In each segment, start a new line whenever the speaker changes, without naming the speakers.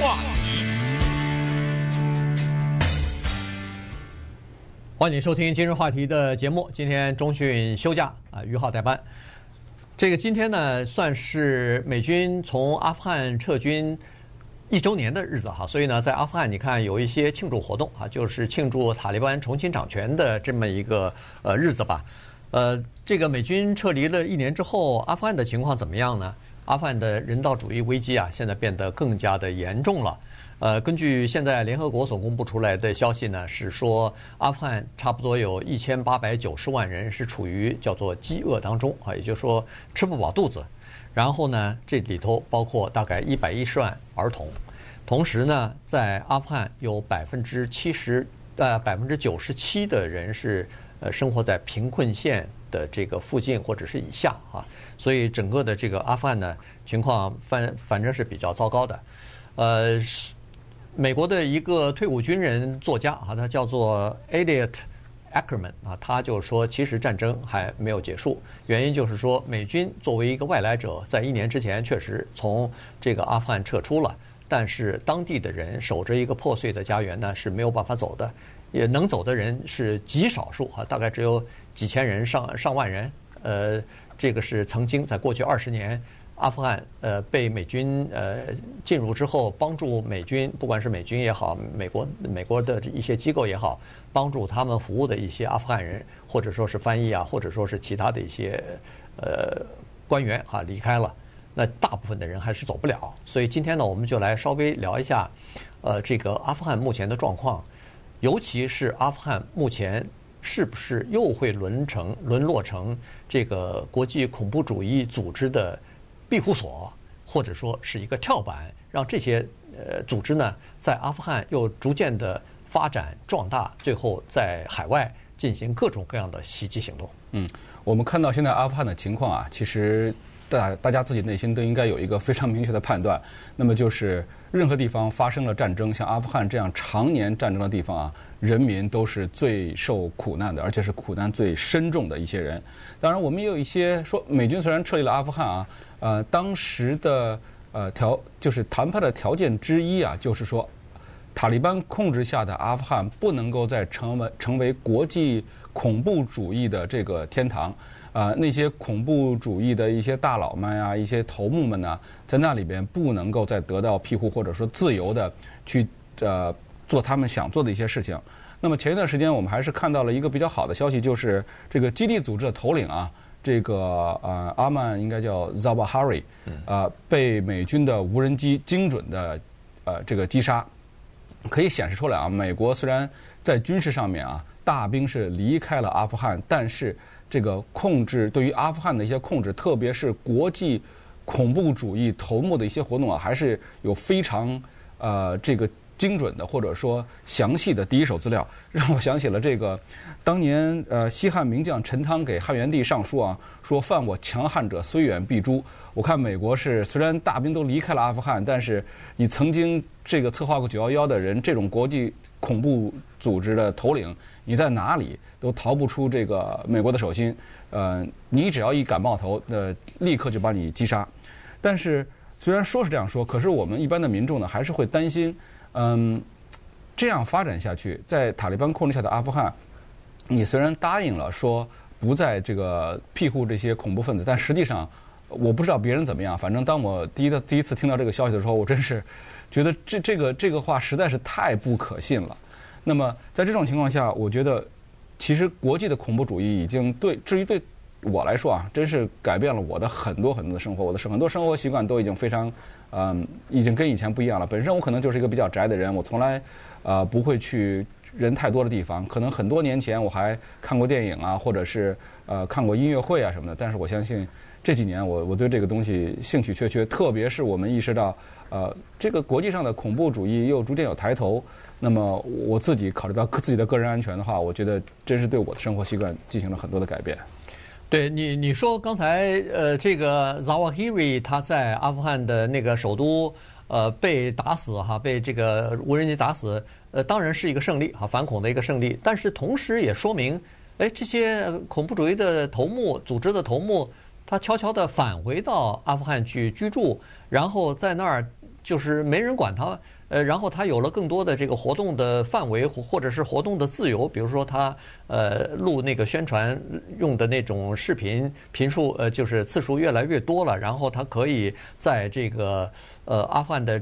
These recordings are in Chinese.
话题，欢迎收听今日话题的节目。今天中讯休假啊，于浩代班。这个今天呢，算是美军从阿富汗撤军一周年的日子哈，所以呢，在阿富汗你看有一些庆祝活动啊，就是庆祝塔利班重新掌权的这么一个呃日子吧。呃，这个美军撤离了一年之后，阿富汗的情况怎么样呢？阿富汗的人道主义危机啊，现在变得更加的严重了。呃，根据现在联合国所公布出来的消息呢，是说阿富汗差不多有一千八百九十万人是处于叫做饥饿当中啊，也就是说吃不饱肚子。然后呢，这里头包括大概一百一十万儿童。同时呢，在阿富汗有百分之七十呃百分之九十七的人是呃生活在贫困线的这个附近或者是以下啊，所以整个的这个阿富汗呢情况反反正是比较糟糕的。呃，美国的一个退伍军人作家啊，他叫做 Elliot Ackerman 啊，他就说，其实战争还没有结束，原因就是说美军作为一个外来者，在一年之前确实从这个阿富汗撤出了，但是当地的人守着一个破碎的家园呢是没有办法走的，也能走的人是极少数啊，大概只有。几千人上上万人，呃，这个是曾经在过去二十年，阿富汗呃被美军呃进入之后，帮助美军，不管是美军也好，美国美国的一些机构也好，帮助他们服务的一些阿富汗人，或者说是翻译啊，或者说是其他的一些呃官员哈、啊、离开了，那大部分的人还是走不了。所以今天呢，我们就来稍微聊一下，呃，这个阿富汗目前的状况，尤其是阿富汗目前。是不是又会沦成沦落成这个国际恐怖主义组织的庇护所，或者说是一个跳板，让这些呃组织呢在阿富汗又逐渐的发展壮大，最后在海外进行各种各样的袭击行动？
嗯，我们看到现在阿富汗的情况啊，其实大大家自己内心都应该有一个非常明确的判断，那么就是。任何地方发生了战争，像阿富汗这样常年战争的地方啊，人民都是最受苦难的，而且是苦难最深重的一些人。当然，我们也有一些说，美军虽然撤离了阿富汗啊，呃，当时的呃条就是谈判的条件之一啊，就是说，塔利班控制下的阿富汗不能够再成为成为国际恐怖主义的这个天堂。啊、呃，那些恐怖主义的一些大佬们呀、啊，一些头目们呢，在那里边不能够再得到庇护，或者说自由的去呃做他们想做的一些事情。那么前一段时间，我们还是看到了一个比较好的消息，就是这个基地组织的头领啊，这个呃阿曼应该叫 Zabahari，啊、呃，被美军的无人机精准的呃这个击杀，可以显示出来啊，美国虽然在军事上面啊大兵是离开了阿富汗，但是。这个控制对于阿富汗的一些控制，特别是国际恐怖主义头目的一些活动啊，还是有非常呃这个精准的或者说详细的第一手资料，让我想起了这个当年呃西汉名将陈汤给汉元帝上书啊，说犯我强汉者，虽远必诛。我看美国是虽然大兵都离开了阿富汗，但是你曾经这个策划过九幺幺的人，这种国际恐怖组织的头领。你在哪里都逃不出这个美国的手心，呃，你只要一感冒头，呃，立刻就把你击杀。但是虽然说是这样说，可是我们一般的民众呢，还是会担心，嗯，这样发展下去，在塔利班控制下的阿富汗，你虽然答应了说不再这个庇护这些恐怖分子，但实际上我不知道别人怎么样，反正当我第一的第一次听到这个消息的时候，我真是 觉得这这个这个话实在是太不可信了。那么，在这种情况下，我觉得，其实国际的恐怖主义已经对，至于对我来说啊，真是改变了我的很多很多的生活，我的很多生活习惯都已经非常，嗯，已经跟以前不一样了。本身我可能就是一个比较宅的人，我从来，呃，不会去人太多的地方。可能很多年前我还看过电影啊，或者是呃看过音乐会啊什么的。但是我相信这几年我我对这个东西兴趣缺缺，特别是我们意识到，呃，这个国际上的恐怖主义又逐渐有抬头。那么我自己考虑到自己的个人安全的话，我觉得真是对我的生活习惯进行了很多的改变。
对你，你说刚才呃，这个 Zawahiri 他在阿富汗的那个首都呃被打死哈，被这个无人机打死，呃，当然是一个胜利哈，反恐的一个胜利。但是同时也说明，哎，这些恐怖主义的头目、组织的头目，他悄悄地返回到阿富汗去居住，然后在那儿就是没人管他，呃，然后他有了更多的这个活动的范围或者是活动的自由，比如说他呃录那个宣传用的那种视频频数呃就是次数越来越多了，然后他可以在这个呃阿富汗的，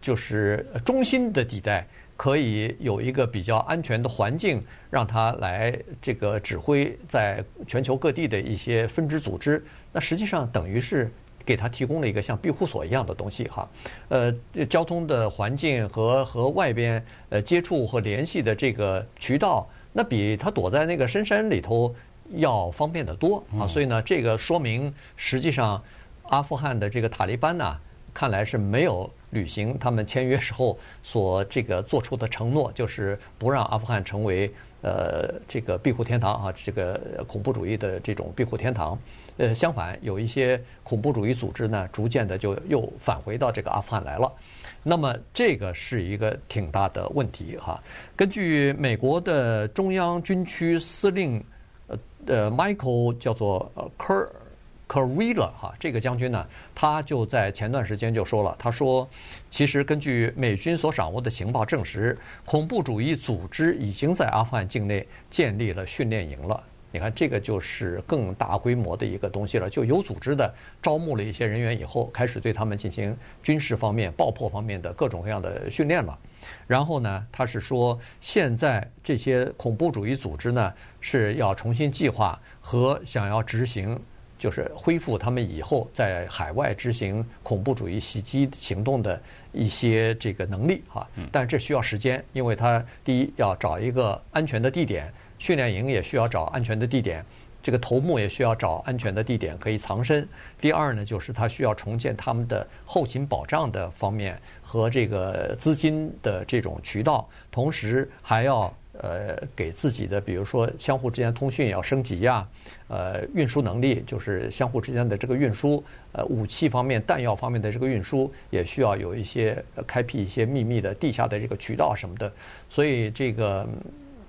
就是中心的地带。可以有一个比较安全的环境，让他来这个指挥在全球各地的一些分支组织。那实际上等于是给他提供了一个像庇护所一样的东西哈。呃，交通的环境和和外边呃接触和联系的这个渠道，那比他躲在那个深山里头要方便得多啊。所以呢，这个说明实际上阿富汗的这个塔利班呢，看来是没有。履行他们签约时候所这个做出的承诺，就是不让阿富汗成为呃这个庇护天堂啊，这个恐怖主义的这种庇护天堂。呃，相反，有一些恐怖主义组织呢，逐渐的就又返回到这个阿富汗来了。那么这个是一个挺大的问题哈。根据美国的中央军区司令呃呃 Michael 叫做呃科。Kurilla 哈，这个将军呢，他就在前段时间就说了，他说，其实根据美军所掌握的情报证实，恐怖主义组织已经在阿富汗境内建立了训练营了。你看，这个就是更大规模的一个东西了，就有组织的招募了一些人员以后，开始对他们进行军事方面、爆破方面的各种各样的训练了。然后呢，他是说，现在这些恐怖主义组织呢，是要重新计划和想要执行。就是恢复他们以后在海外执行恐怖主义袭击行动的一些这个能力哈，但这需要时间，因为他第一要找一个安全的地点，训练营也需要找安全的地点，这个头目也需要找安全的地点可以藏身。第二呢，就是他需要重建他们的后勤保障的方面和这个资金的这种渠道，同时还要。呃，给自己的，比如说相互之间通讯要升级呀，呃，运输能力就是相互之间的这个运输，呃，武器方面、弹药方面的这个运输也需要有一些开辟一些秘密的地下的这个渠道什么的。所以这个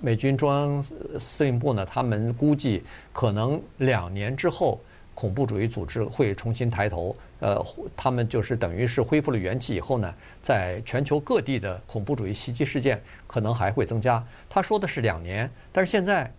美军中央司令部呢，他们估计可能两年之后，恐怖主义组织会重新抬头。呃，他们就是等于是恢复了元气以后呢，在全球各地的恐怖主义袭击事件可能还会增加。他说的是两年，但是现在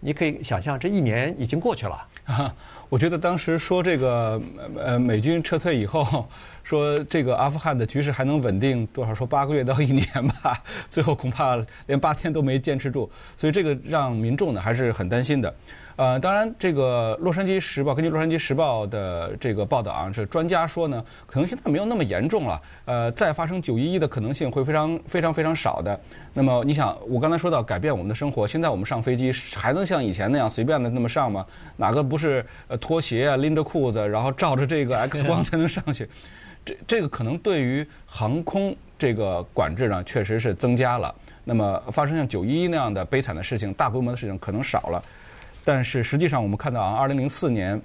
你可以想象，这一年已经过去了。
我觉得当时说这个呃美军撤退以后，说这个阿富汗的局势还能稳定多少？说八个月到一年吧，最后恐怕连八天都没坚持住，所以这个让民众呢还是很担心的。呃，当然，这个《洛杉矶时报》根据《洛杉矶时报》的这个报道啊，这专家说呢，可能现在没有那么严重了。呃，再发生九一一的可能性会非常非常非常少的。那么，你想，我刚才说到改变我们的生活，现在我们上飞机还能像以前那样随便的那么上吗？哪个不是呃脱鞋啊，拎着裤子，然后照着这个 X 光才能上去？这这个可能对于航空这个管制呢，确实是增加了。那么，发生像九一一那样的悲惨的事情，大规模的事情可能少了。但是实际上，我们看到啊，二零零四年，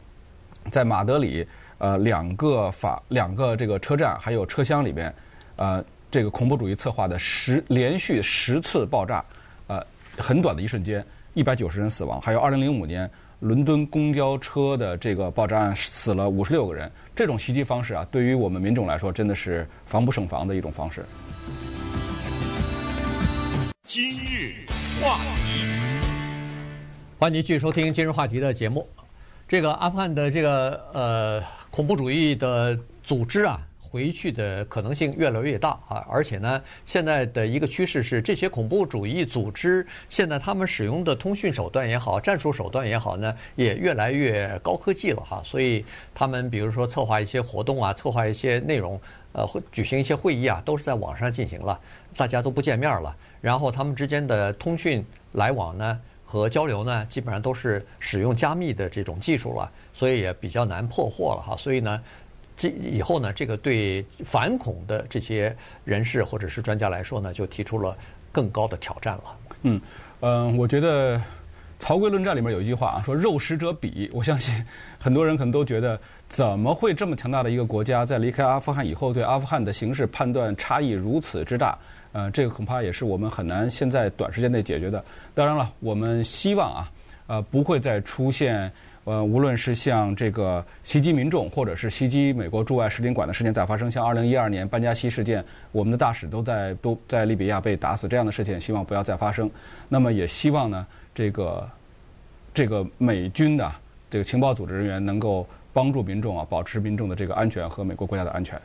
在马德里，呃，两个法两个这个车站还有车厢里边，呃，这个恐怖主义策划的十连续十次爆炸，呃，很短的一瞬间，一百九十人死亡。还有二零零五年伦敦公交车的这个爆炸案，死了五十六个人。这种袭击方式啊，对于我们民众来说，真的是防不胜防的一种方式。
今日话题。欢迎您继续收听今日话题的节目。这个阿富汗的这个呃恐怖主义的组织啊，回去的可能性越来越大啊！而且呢，现在的一个趋势是，这些恐怖主义组织现在他们使用的通讯手段也好，战术手段也好呢，也越来越高科技了哈。所以他们比如说策划一些活动啊，策划一些内容，呃，会举行一些会议啊，都是在网上进行了，大家都不见面了。然后他们之间的通讯来往呢，和交流呢，基本上都是使用加密的这种技术了，所以也比较难破获了哈。所以呢，这以后呢，这个对反恐的这些人士或者是专家来说呢，就提出了更高的挑战了。
嗯嗯、呃，我觉得《曹刿论战》里面有一句话啊，说“肉食者鄙”。我相信很多人可能都觉得，怎么会这么强大的一个国家，在离开阿富汗以后，对阿富汗的形势判断差异如此之大？呃，这个恐怕也是我们很难现在短时间内解决的。当然了，我们希望啊，呃，不会再出现呃，无论是像这个袭击民众，或者是袭击美国驻外使领馆的事件在发生，像二零一二年班加西事件，我们的大使都在都在利比亚被打死这样的事情，希望不要再发生。那么也希望呢，这个这个美军的这个情报组织人员能够帮助民众啊，保持民众的这个安全和美国国家的安全。